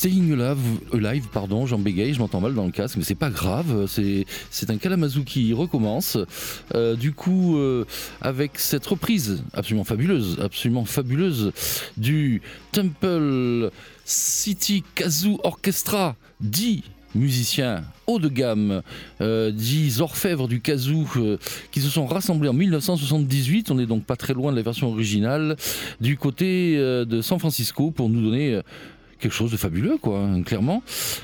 Staying Alive, pardon, Jean Bégaye, je m'entends mal dans le casque, mais c'est pas grave, c'est un Kalamazoo qui recommence. Euh, du coup, euh, avec cette reprise absolument fabuleuse, absolument fabuleuse du Temple City Kazoo Orchestra, dit musiciens haut de gamme, euh, dix orfèvres du kazoo qui se sont rassemblés en 1978. On n'est donc pas très loin de la version originale du côté de San Francisco pour nous donner quelque chose de fabuleux, quoi, clairement.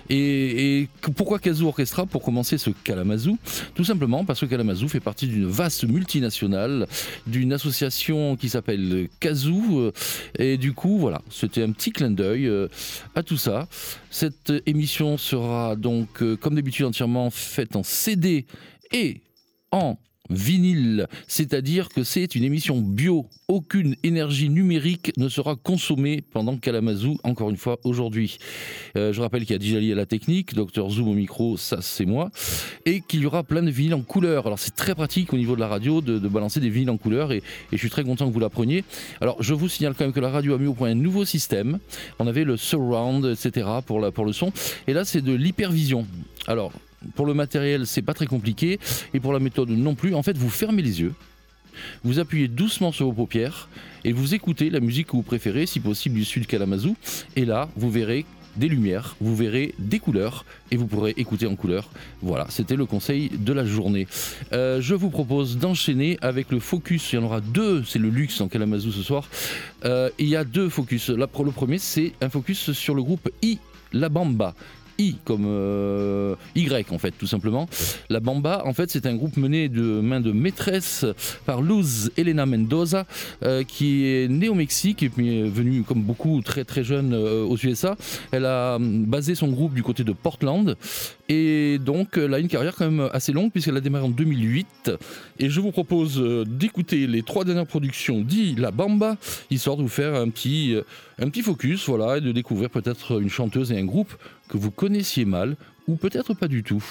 Et, pourquoi Kazoo Orchestra Pour commencer ce Kalamazoo, tout simplement parce que Kalamazoo fait partie d'une vaste multinationale, d'une association qui s'appelle Kazoo. Euh, et du coup, voilà, c'était un petit clin d'œil euh, à tout ça. Cette émission sera donc, euh, comme d'habitude, entièrement faite en CD et en vinyle, c'est-à-dire que c'est une émission bio. Aucune énergie numérique ne sera consommée pendant Kalamazoo, encore une fois, aujourd'hui. Euh, je rappelle qu'il y a Dijali à la technique, Dr Zoom au micro, ça c'est moi, et qu'il y aura plein de vinyles en couleur. Alors c'est très pratique au niveau de la radio de, balancer des vinyles en couleur, et, je suis très content que vous l'appreniez. Alors je vous signale quand même que la radio a mis au point un nouveau système. On avait le surround, etc. pour, pour le son, et là c'est de l'hypervision. Alors pour le matériel, c'est pas très compliqué. Et pour la méthode non plus. En fait, vous fermez les yeux. Vous appuyez doucement sur vos paupières et vous écoutez la musique que vous préférez, si possible du sud Kalamazoo. Et là, vous verrez des lumières, vous verrez des couleurs et vous pourrez écouter en couleur. Voilà, c'était le conseil de la journée. Euh, je vous propose d'enchaîner avec le focus. Il y en aura deux, c'est le luxe en Kalamazoo ce soir. Euh, il y a deux focus. le premier, c'est un focus sur le groupe I La Bamba. I comme euh, Y en fait tout simplement. La Bamba en fait c'est un groupe mené de main de maîtresse par Luz Elena Mendoza euh, qui est née au Mexique et puis est venue comme beaucoup très très jeune euh, aux USA. Elle a basé son groupe du côté de Portland et donc elle a une carrière quand même assez longue puisqu'elle a démarré en 2008 et je vous propose d'écouter les trois dernières productions d'I La Bamba histoire de vous faire un petit un petit focus voilà et de découvrir peut-être une chanteuse et un groupe que vous connaissiez mal ou peut-être pas du tout.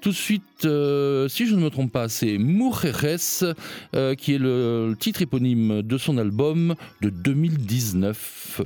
Tout de suite, euh, si je ne me trompe pas, c'est Mujeres euh, qui est le titre éponyme de son album de 2019.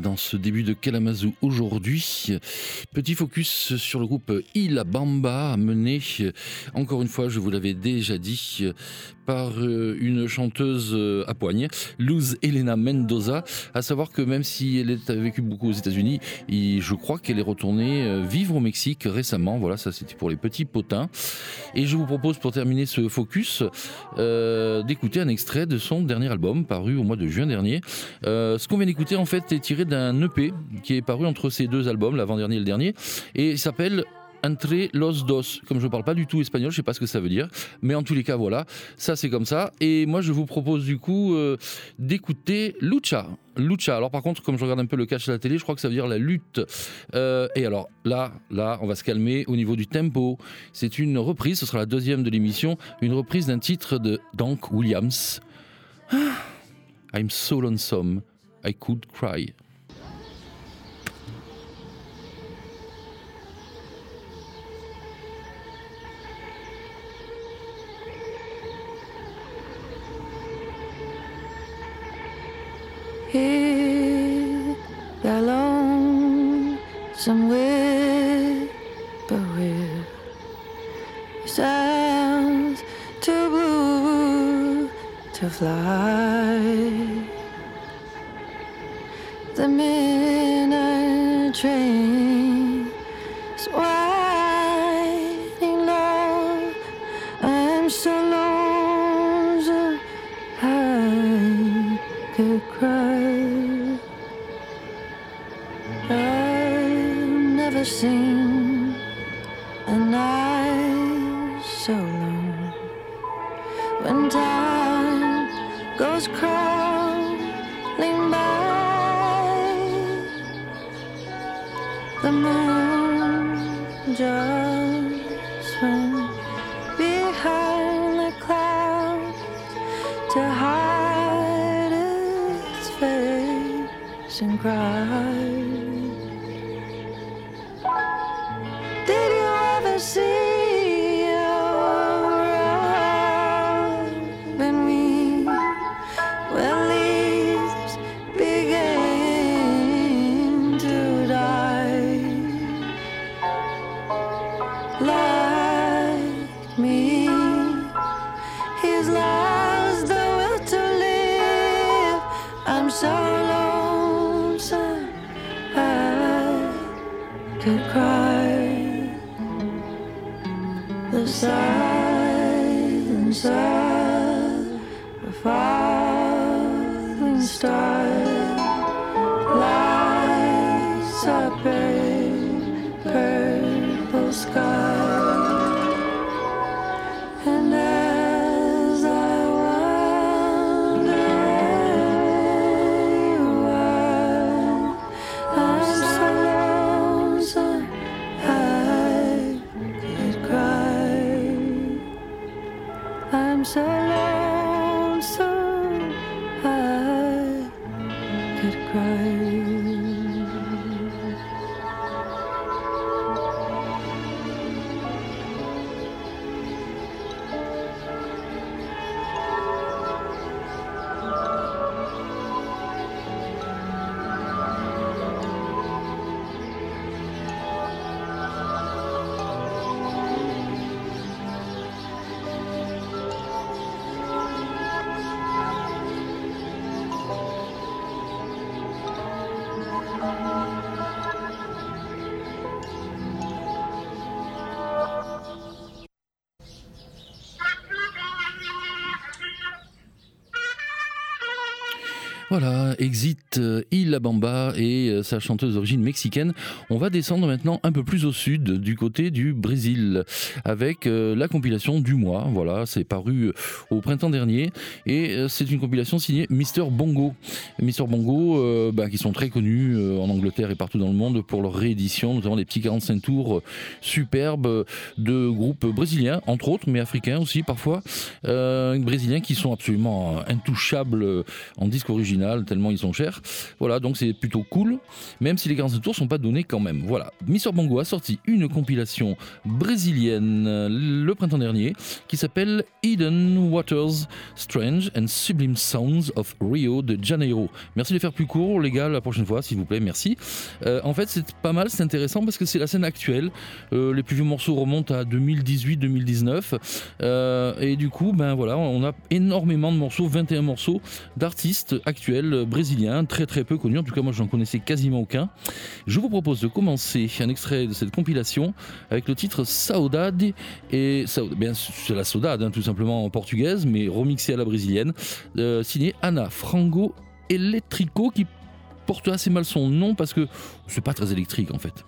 Dans ce début de Kalamazoo aujourd'hui, petit focus sur le groupe Ila Bamba, mené, encore une fois, je vous l'avais déjà dit, par euh, une chanteuse euh, à poigne, Luz Elena Mendoza. À savoir que même si elle a vécu beaucoup aux États-Unis, je crois qu'elle est retournée euh, vivre au Mexique récemment. Voilà, ça c'était pour les petits potins. Et je vous propose pour terminer ce focus d'écouter un extrait de son dernier album paru au mois de juin dernier. ce qu'on vient d'écouter en fait est tiré d'un EP qui est paru entre ces deux albums, l'avant-dernier et le dernier, et il s'appelle entre los dos. Comme je ne parle pas du tout espagnol, je ne sais pas ce que ça veut dire. Mais en tous les cas, voilà, ça c'est comme ça. Et moi, je vous propose du coup euh, d'écouter Lucha. Lucha. Alors par contre, comme je regarde un peu le catch à la télé, je crois que ça veut dire la lutte. Euh, et alors là, là, on va se calmer au niveau du tempo. C'est une reprise, ce sera la deuxième de l'émission, une reprise d'un titre de Dank Williams. Ah, I'm so lonesome, I could cry. Here alone somewhere, but we're sounds too blue to fly. The midnight train the moon just went behind the clouds to hide its face and cry Voilà, Exit euh, et euh, sa chanteuse d'origine mexicaine. On va descendre maintenant un peu plus au sud, du côté du Brésil, avec euh, la compilation du mois. Voilà, c'est paru au printemps dernier et c'est une compilation signée Mister Bongo. Mister Bongo, bah, qui sont très connus en Angleterre et partout dans le monde pour leur réédition, notamment des petits 45 tours superbes de groupes brésiliens, entre autres, mais africains aussi parfois, brésiliens qui sont absolument intouchables en disque original tellement ils sont chers. Voilà, donc c'est plutôt cool, même si les 15 tours sont pas donnés quand même. Voilà, Mr. Bongo a sorti une compilation brésilienne le printemps dernier qui s'appelle Hidden Waters, Strange and Sublime Sounds of Rio de Janeiro. Merci de faire plus court, les gars, la prochaine fois, s'il vous plaît, merci. Euh, en fait, c'est pas mal, c'est intéressant parce que c'est la scène actuelle. Euh, les plus vieux morceaux remontent à 2018-2019. Euh, et du coup, ben voilà, on a énormément de morceaux, 21 morceaux d'artistes actuels brésiliens, très très peu connus. En tout cas, moi, j'en connaissais quasiment aucun. Je vous propose de commencer un extrait de cette compilation avec le titre Saudade. Et bien, c'est la saudade, hein, tout simplement en portugaise, mais remixé à la brésilienne, signé Ana Frango Electrico qui porte assez mal son nom parce que c'est pas très électrique en fait.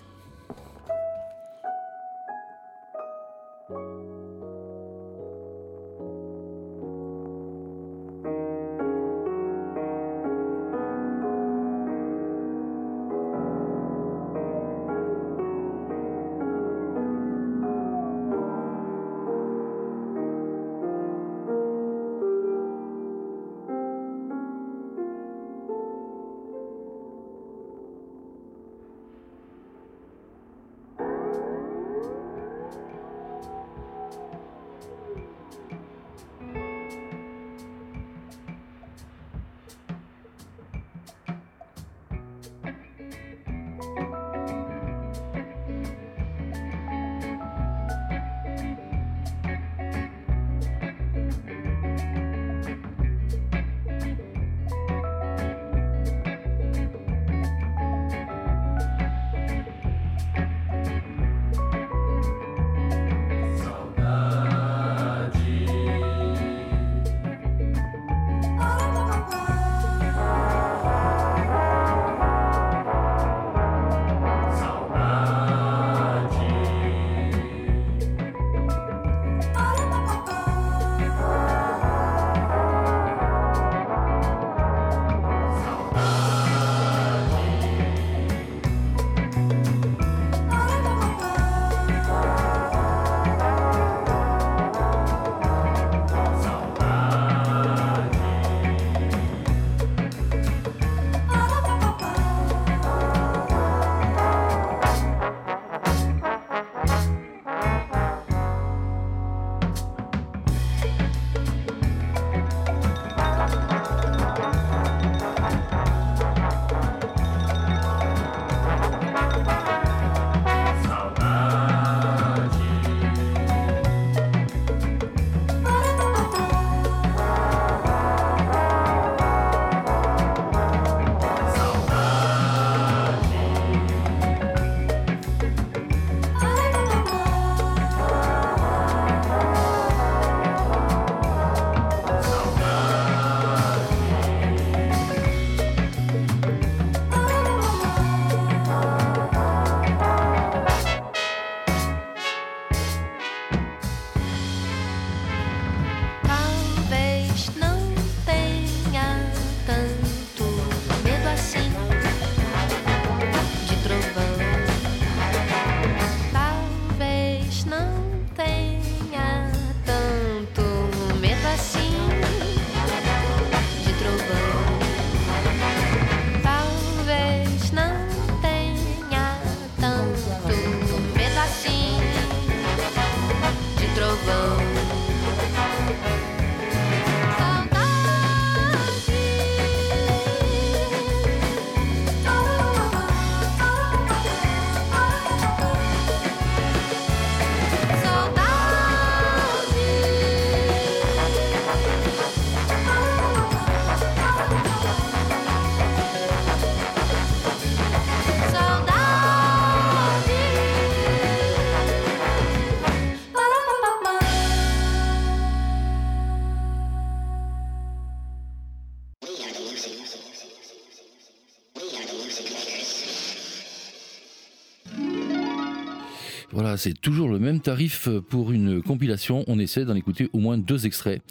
C'est toujours le même tarif pour une compilation. On essaie d'en écouter au moins deux extraits.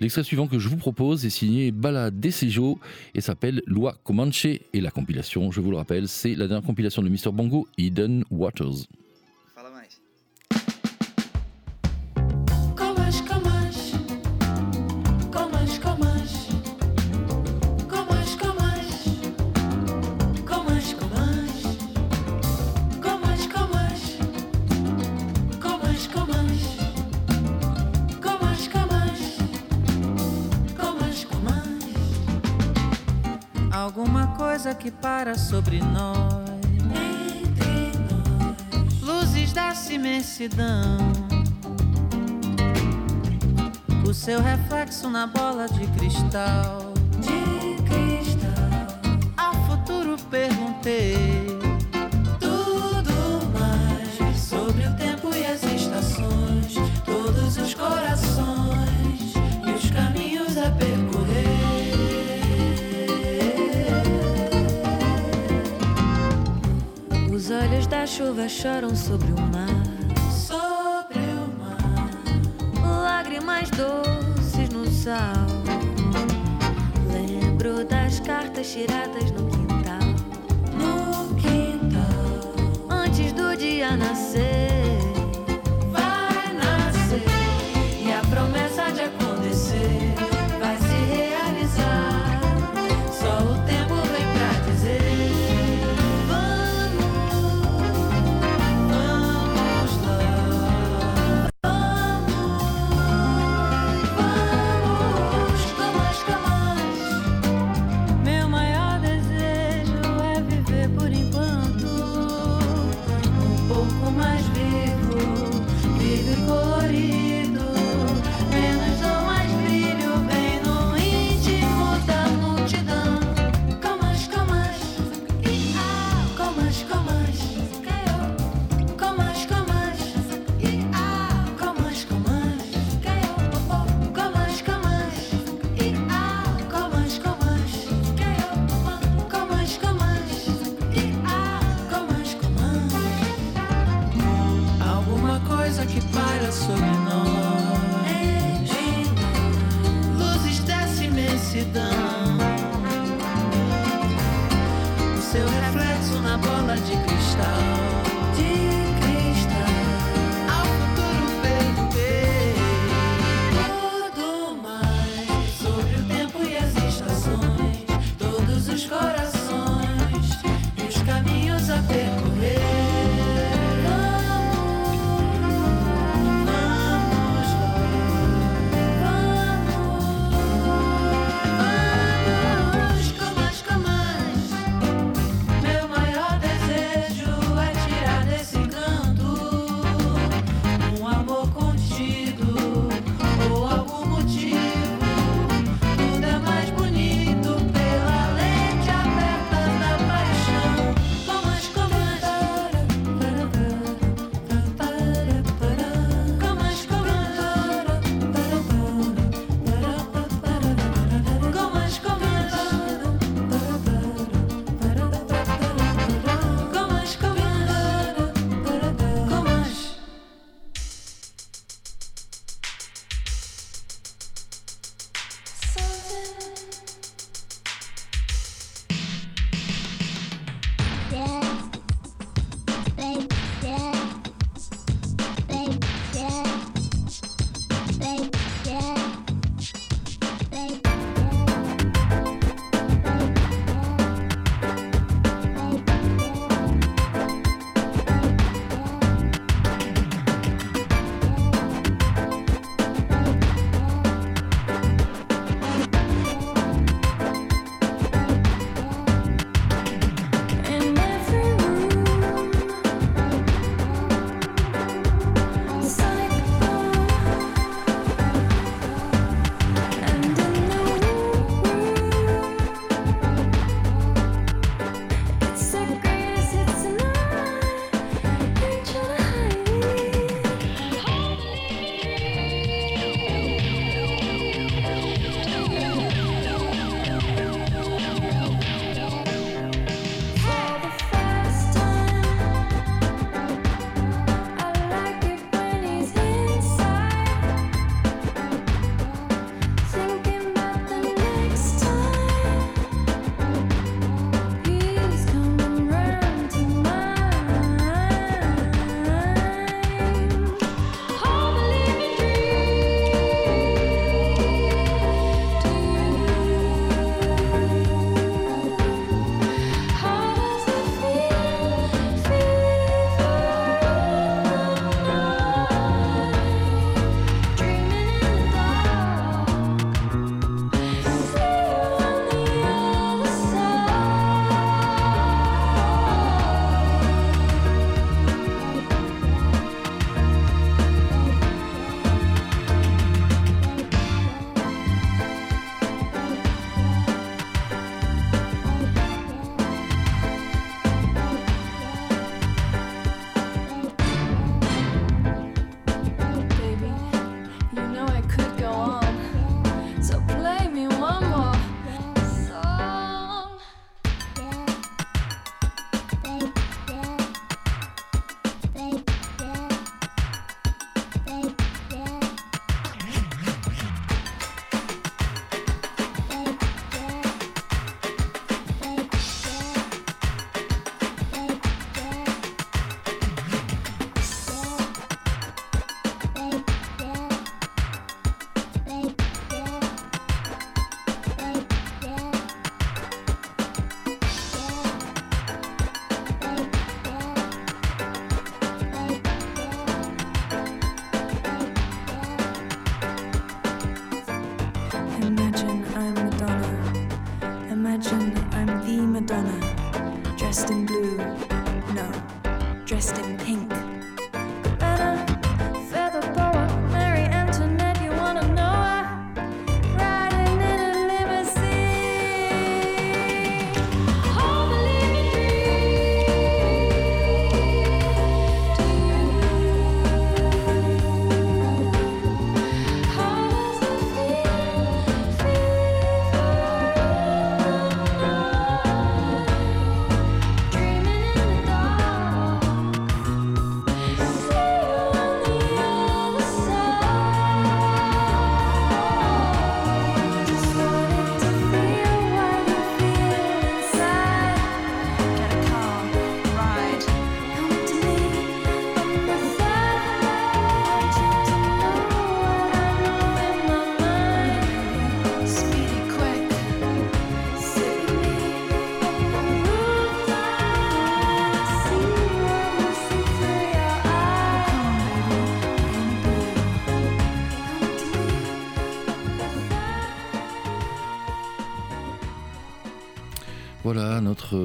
L'extrait suivant que je vous propose est signé Bala Desejo et s'appelle Loi Comanche. Et la compilation, je vous le rappelle, c'est la dernière compilation de Mr. Bongo, Eden Waters. que para sobre nós. nós. Luzes da imensidão. O seu reflexo na bola de cristal. De cristal. Ao futuro perguntei. guarda-chuva choram sobre o mar. Sobre o mar. Lágrimas doces no sal. Lembro das cartas tiradas no quintal. No quintal. Antes do dia nascer.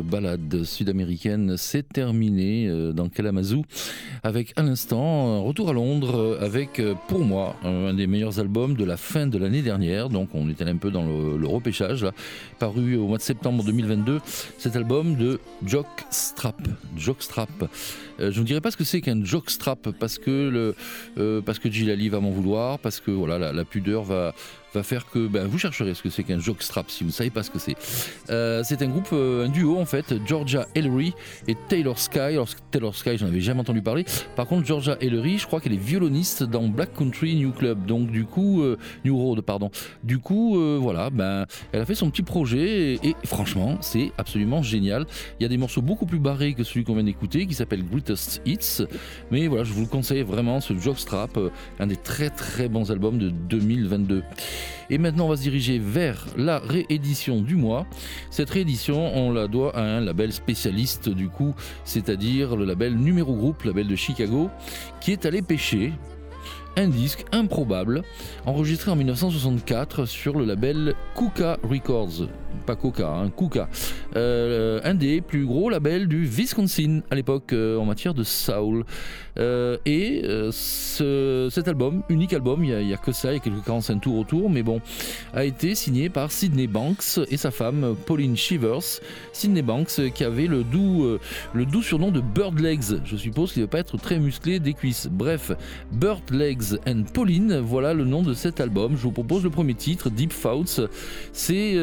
Balade sud-américaine s'est terminée euh, dans Kalamazoo avec à l'instant retour à Londres avec euh, pour moi un des meilleurs albums de la fin de l'année dernière. Donc on était un peu dans le, repêchage, paru au mois de septembre 2022. Cet album de Jockstrap. Jockstrap. je ne dirais pas ce que c'est qu'un jockstrap parce que le parce que Gilali va m'en vouloir, parce que voilà la pudeur va va faire que ben, vous chercherez ce que c'est qu'un jockstrap si vous ne savez pas ce que c'est. Euh, c'est un groupe, euh, un duo en fait, Georgia Ellery et Taylor Sky. Alors Taylor Sky, j'en avais jamais entendu parler. Par contre, Georgia Ellery, je crois qu'elle est violoniste dans Black Country New Club, donc du coup euh, New Road, pardon. Du coup, voilà, ben elle a fait son petit projet et, franchement, c'est absolument génial. Il y a des morceaux beaucoup plus barrés que celui qu'on vient d'écouter, qui s'appelle Hits. Mais voilà, je vous le conseille vraiment, ce Jockstrap, un des très très bons albums de 2022. Et maintenant, on va se diriger vers la réédition du mois. Cette réédition, on la doit à un label spécialiste du coup, c'est-à-dire le label Numéro Group, label de Chicago, qui est allé pêcher un disque improbable enregistré en 1964 sur le label Kuka Records pas Coca, un hein. Euh, un des plus gros labels du Wisconsin à l'époque euh, en matière de soul. Euh, et cet album, unique album, il n'y a, que ça, il y a quelques 45 tours autour, mais bon, a été signé par Sidney Banks et sa femme Pauline Shivers. Sidney Banks qui avait le doux, le doux surnom de Bird Legs. Je suppose qu'il ne va pas être très musclé des cuisses. Bref, Bird Legs and Pauline, voilà le nom de cet album. Je vous propose le premier titre, Deep Thoughts. C'est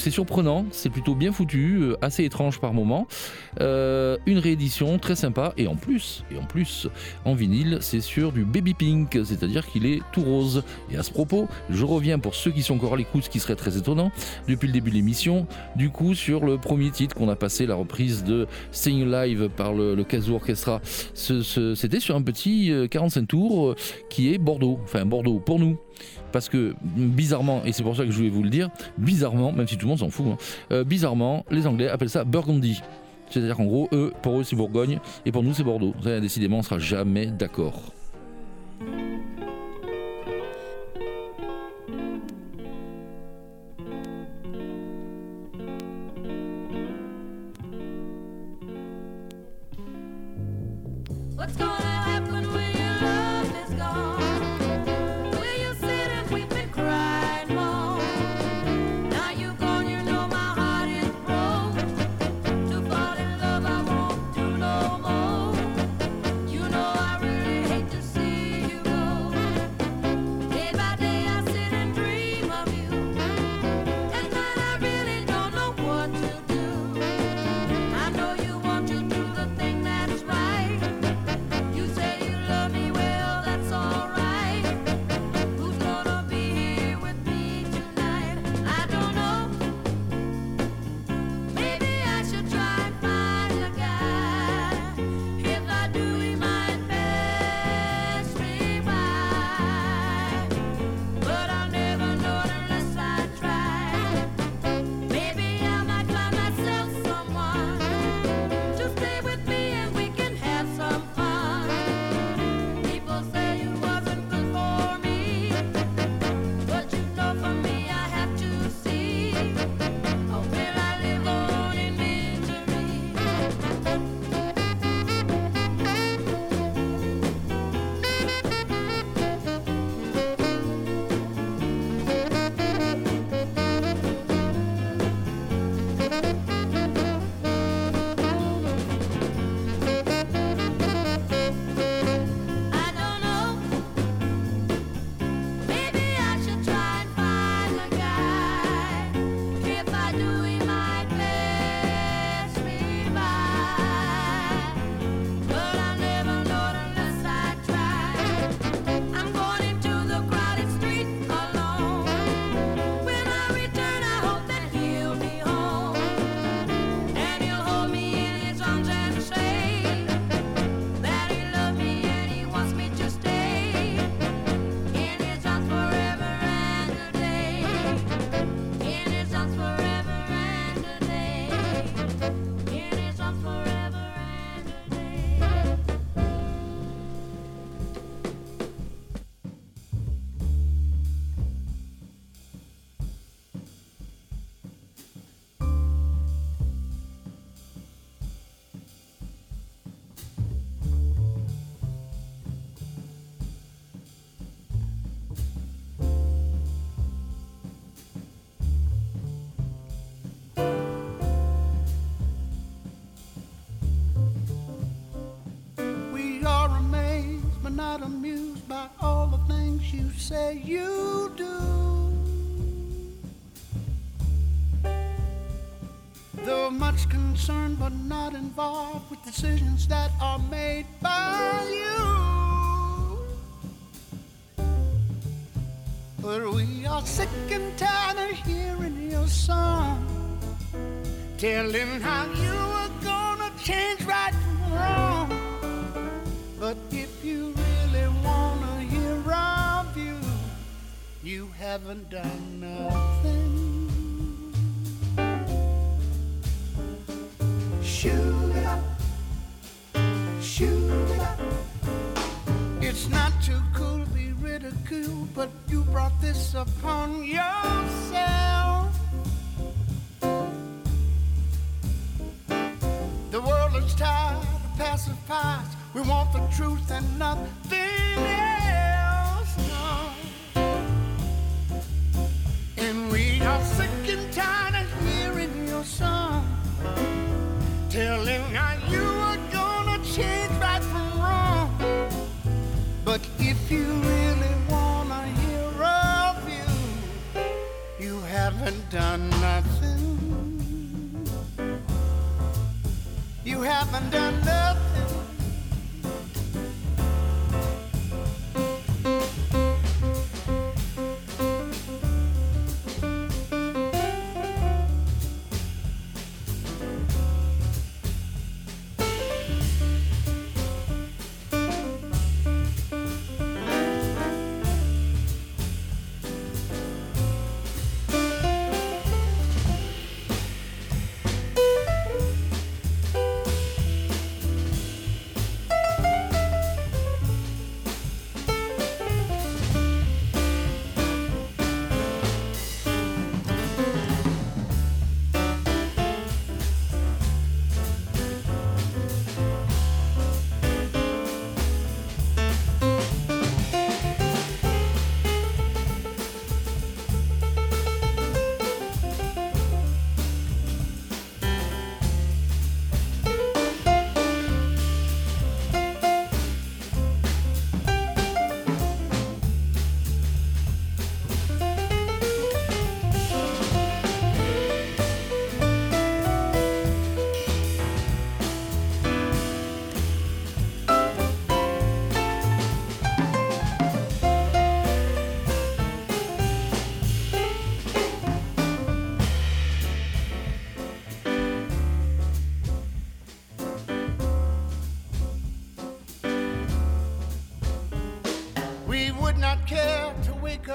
c'est surprenant, c'est plutôt bien foutu, euh, assez étrange par moment. Euh, une réédition très sympa et en plus, et en plus, en vinyle, c'est sur du baby pink, c'est-à-dire qu'il est tout rose. Et à ce propos, je reviens pour ceux qui sont encore à l'écoute, ce qui serait très étonnant, depuis le début de l'émission, du coup sur le premier titre qu'on a passé, la reprise de Sing Live par le, le Orchestra. C'était sur un petit 45 euh, tours qui est Bordeaux, enfin Bordeaux pour nous parce que bizarrement, et c'est pour ça que je voulais vous le dire, bizarrement, même si tout le monde s'en fout, hein, euh, bizarrement, les Anglais appellent ça Burgundy. C'est-à-dire qu'en gros, eux, pour eux, c'est Bourgogne, et pour nous, c'est Bordeaux. Décidément, on ne sera jamais d'accord. But not amused by all the things you say you do. Though much concerned but not involved with decisions that are made by you. But we are sick and tired of hearing your song, telling how you are gonna change right haven't done nothing. Shoot it up, shoot it up. It's not too cool to be ridiculed, but you brought this upon yourself. The world is tired of pacifiers. We want the truth and nothing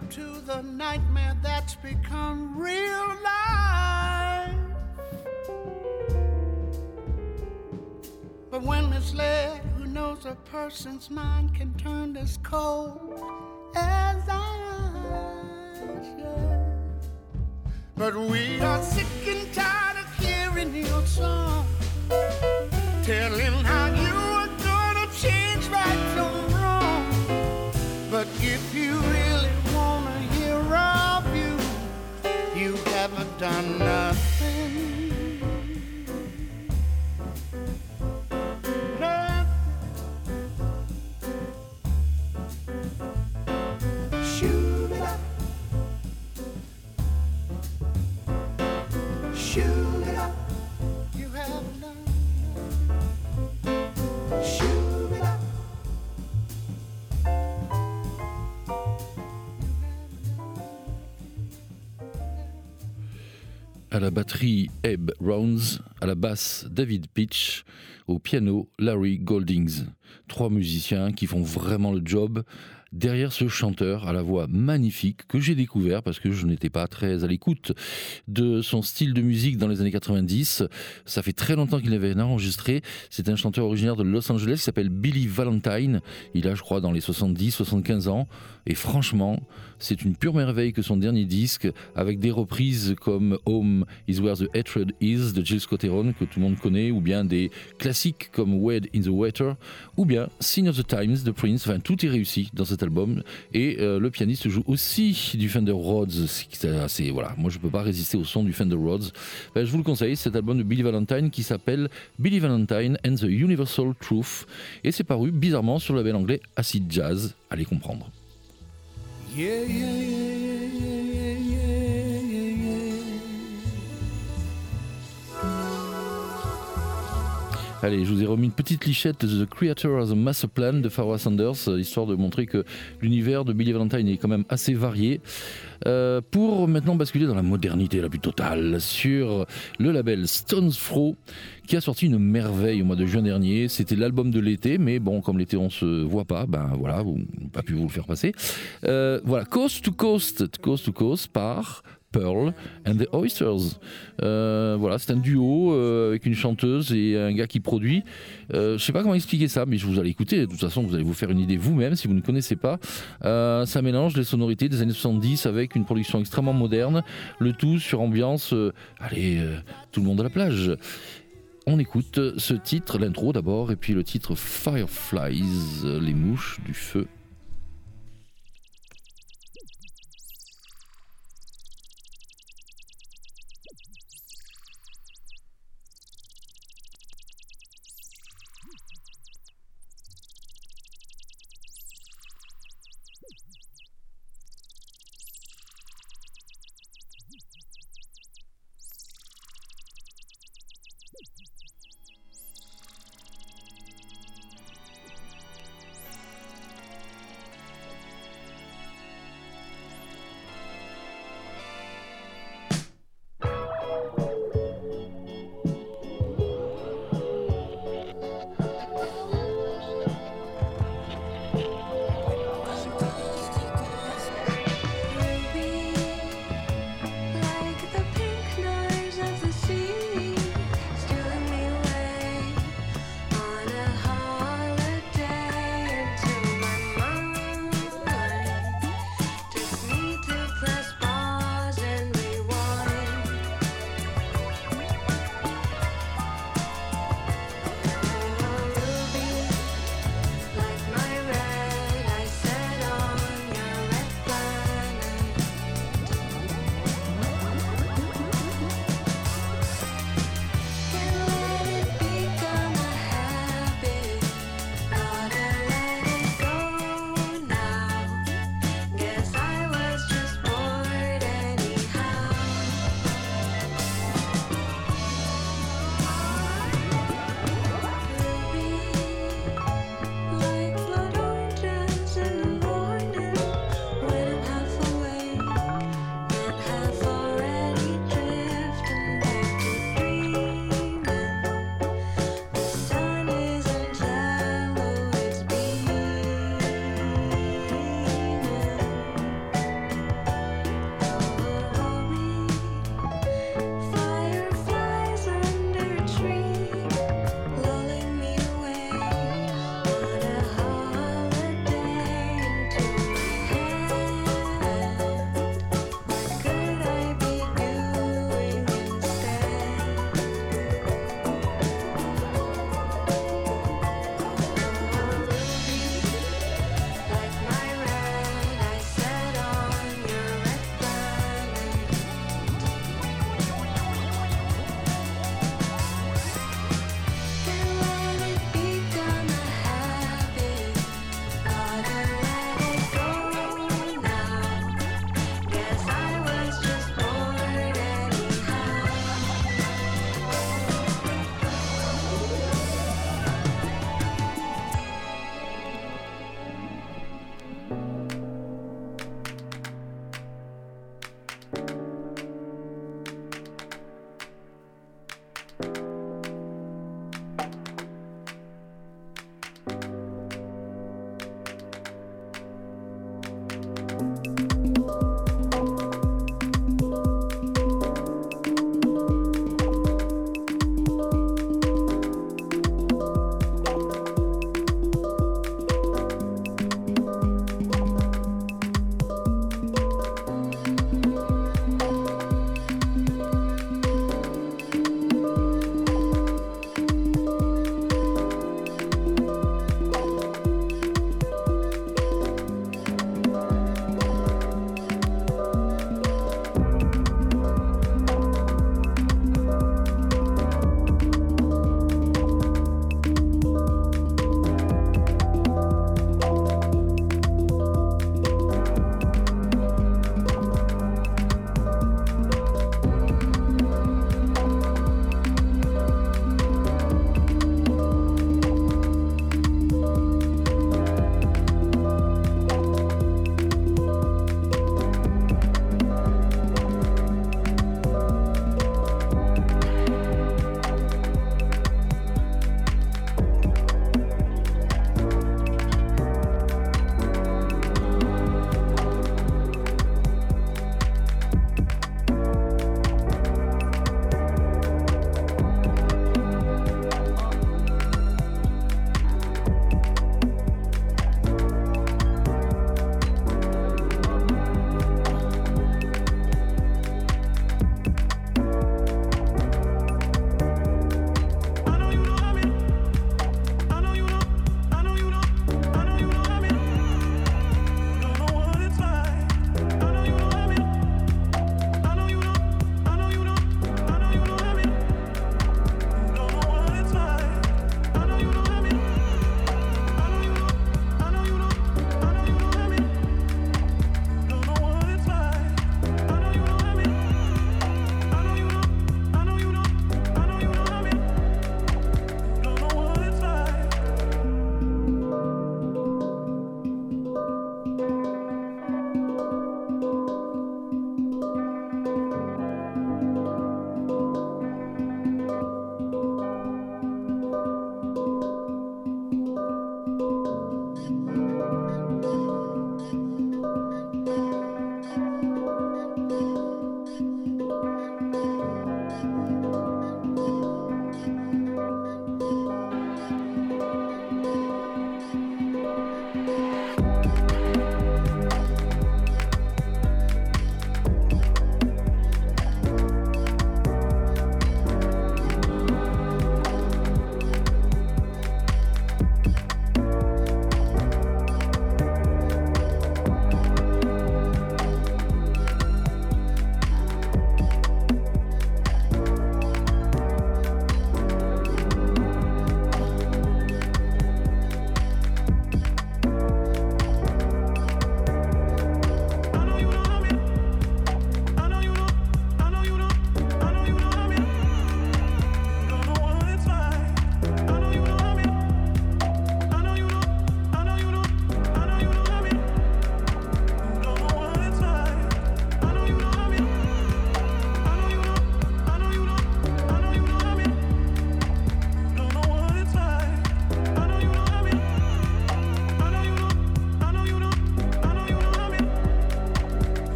up to the nightmare that's become real life. But when misled, who knows a person's mind can turn as cold as ice. yeah. But we are sick and tired of hearing your song, telling how I know. À la batterie, Ebb Rounds. À la basse, David Pitch. Au piano, Larry Goldings. Trois musiciens qui font vraiment le job derrière ce chanteur à la voix magnifique que j'ai découvert parce que je n'étais pas très à l'écoute de son style de musique dans les années 90. Ça fait très longtemps qu'il n'avait rien enregistré. C'est un chanteur originaire de Los Angeles qui s'appelle Billy Valentine. Il a, je crois, dans les 70, 75 ans. Et franchement, c'est une pure merveille que son dernier disque, avec des reprises comme Home is Where the Hatred Is de Jill Scott Heron, que tout le monde connaît, ou bien des classiques comme Wade in the Water, ou bien Sign of the Times de Prince. Enfin, tout est réussi dans cet album. Et le pianiste joue aussi du Fender Rhodes. Voilà, moi je peux pas résister au son du Fender Rhodes. Ben, je vous le conseille, cet album de Billy Valentine qui s'appelle Billy Valentine and the Universal Truth. Et c'est paru bizarrement sur le label anglais Acid Jazz. Allez comprendre. Allez, je vous ai remis une petite lichette de The Creator of the Master Plan de Farrah Sanders, euh, histoire de montrer que l'univers de Billy Valentine est quand même assez varié. Euh, pour maintenant basculer dans la modernité la plus totale sur le label Stones Throw qui a sorti une merveille au mois de juin dernier. C'était l'album de l'été, mais bon, comme l'été on se voit pas, ben voilà, vous pas pu vous le faire passer. Euh, voilà, Coast to Coast, Coast to Coast par Pearl and the Oysters. Euh, voilà, c'est un duo euh, avec une chanteuse et un gars qui produit. Euh, je sais pas comment expliquer ça, mais je vous allez écouter. De toute façon, vous allez vous faire une idée vous-même si vous ne connaissez pas. ça mélange les sonorités des années 70 avec une production extrêmement moderne. Le tout sur ambiance, allez, tout le monde à la plage. On écoute ce titre, l'intro d'abord, et puis le titre Fireflies, les mouches du feu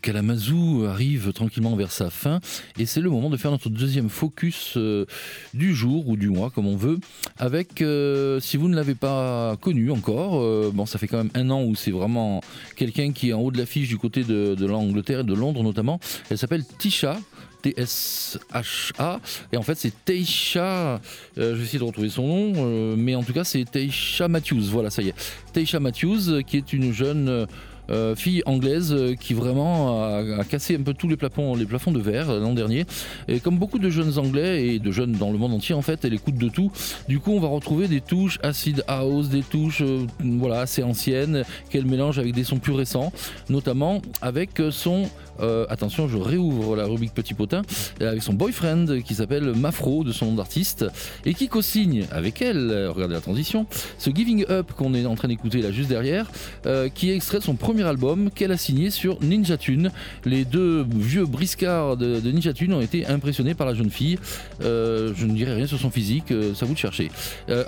Kalamazoo arrive tranquillement vers sa fin et c'est le moment de faire notre deuxième focus euh, du jour ou du mois, comme on veut, avec, euh, si vous ne l'avez pas connu encore, euh, bon, ça fait quand même un an où c'est vraiment quelqu'un qui est en haut de l'affiche du côté de, de l'Angleterre et de Londres notamment. Elle s'appelle Tisha. T-S-H-A. Et en fait, c'est Teisha. je vais essayer de retrouver son nom, mais en tout cas, c'est Teisha Matthews. Voilà, ça y est. Teisha Matthews, qui est une jeune euh, fille anglaise euh, qui vraiment a, cassé un peu tous les plafonds, de verre euh, l'an dernier. Et comme beaucoup de jeunes anglais et de jeunes dans le monde entier, en fait, elle écoute de tout. Du coup, on va retrouver des touches acid house, des touches voilà, assez anciennes qu'elle mélange avec des sons plus récents, notamment avec son euh, attention, je réouvre la rubrique Petit Potin avec son boyfriend qui s'appelle Mafro de son nom d'artiste et qui co-signe avec elle, euh, regardez la transition, ce Giving Up qu'on est en train d'écouter là juste derrière, euh, qui extrait son premier album qu'elle a signé sur Ninja Tune. Les deux vieux briscards de, Ninja Tune ont été impressionnés par la jeune fille. je ne dirai rien sur son physique, ça vous de chercher.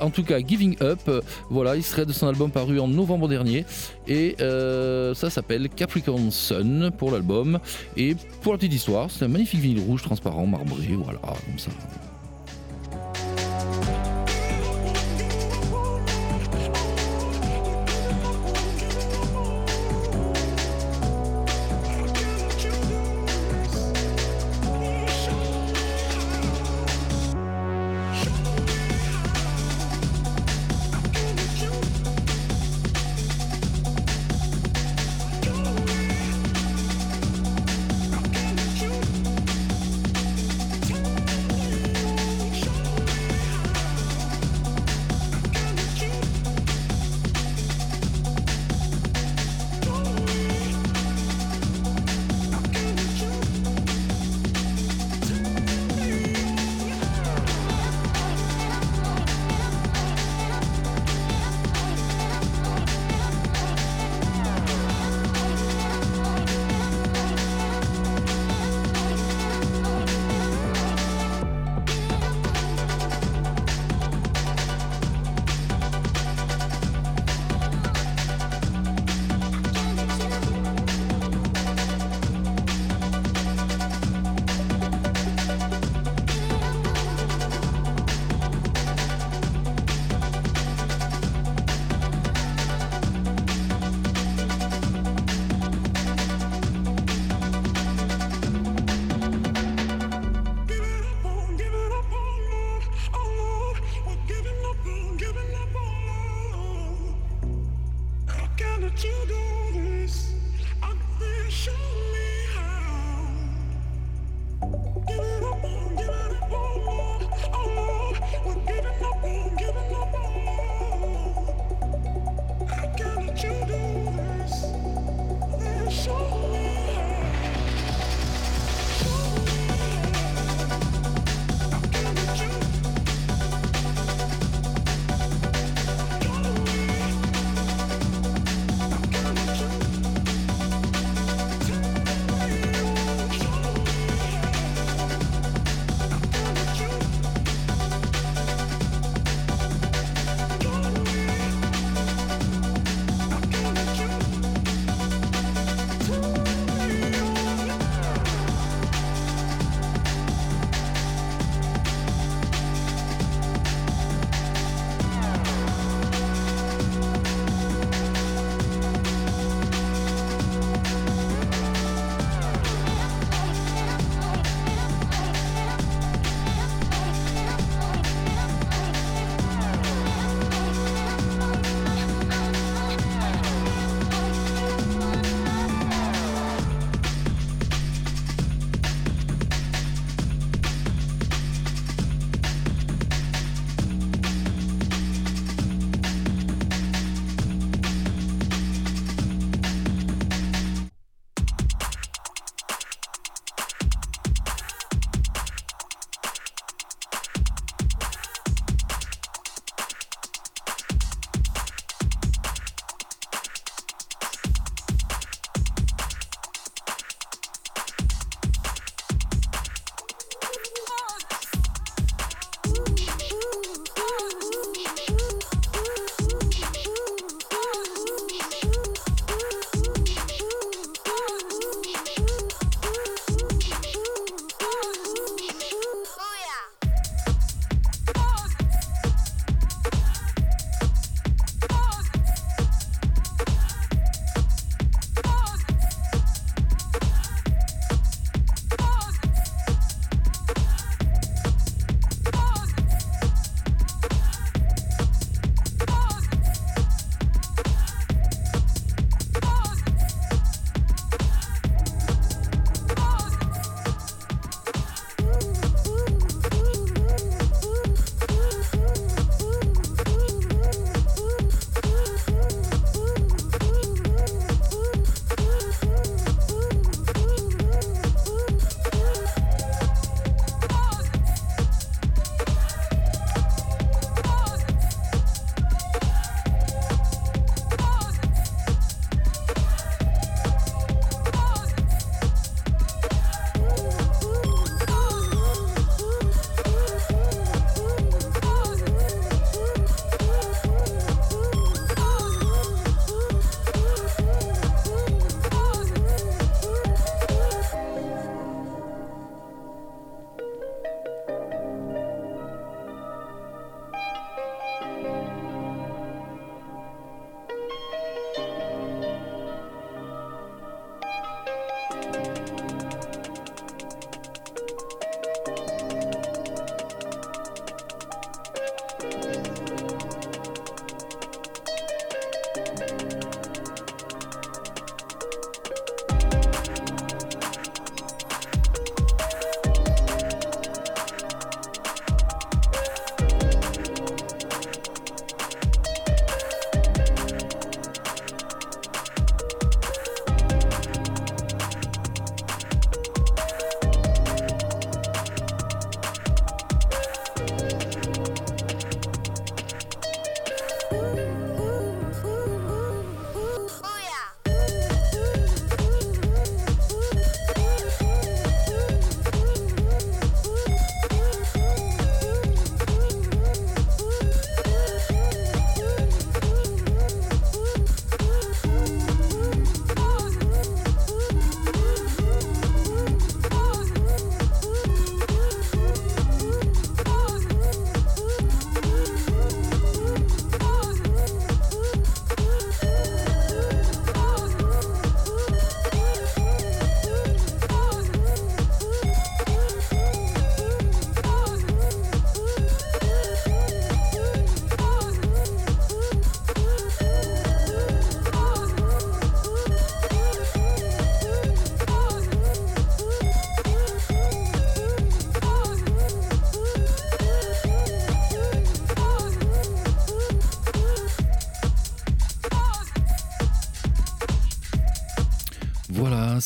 en tout cas, Giving Up, voilà, extrait de son album paru en novembre dernier et ça s'appelle Capricorn Sun pour l'album. Et pour la petite histoire, c'est un magnifique vinyle rouge transparent, marbré, voilà, comme ça.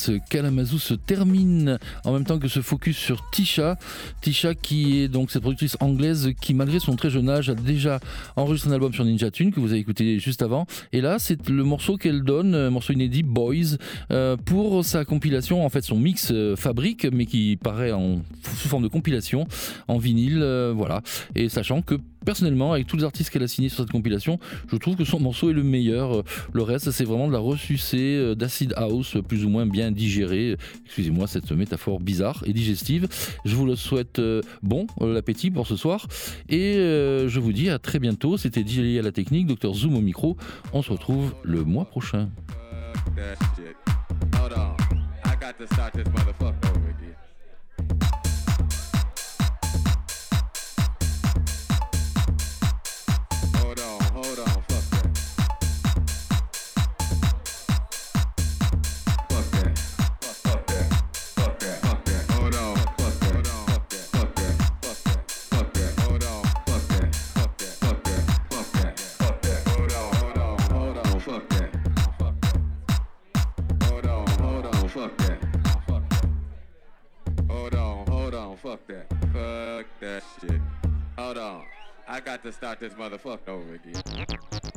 Ce Kalamazoo se termine en même temps que ce focus sur Tisha. Tisha qui est donc cette productrice anglaise qui malgré son très jeune âge a déjà enregistré un album sur Ninja Tune que vous avez écouté juste avant. Et là c'est le morceau qu'elle donne, un morceau inédit Boys, euh, pour sa compilation, en fait son mix euh, fabrique mais qui paraît en, sous forme de compilation en vinyle. Euh, voilà. Et sachant que personnellement, avec tous les artistes qu'elle a signés sur cette compilation, je trouve que son morceau est le meilleur. Le reste, c'est vraiment de la ressucée d'acid house, plus ou moins bien digéré. Excusez-moi cette métaphore bizarre et digestive. Je vous le souhaite euh, bon l'appétit pour ce soir et euh, je vous dis à très bientôt. C'était DJ à la technique, Dr Zoom au micro. On se retrouve le mois prochain. Start this motherfucker over again.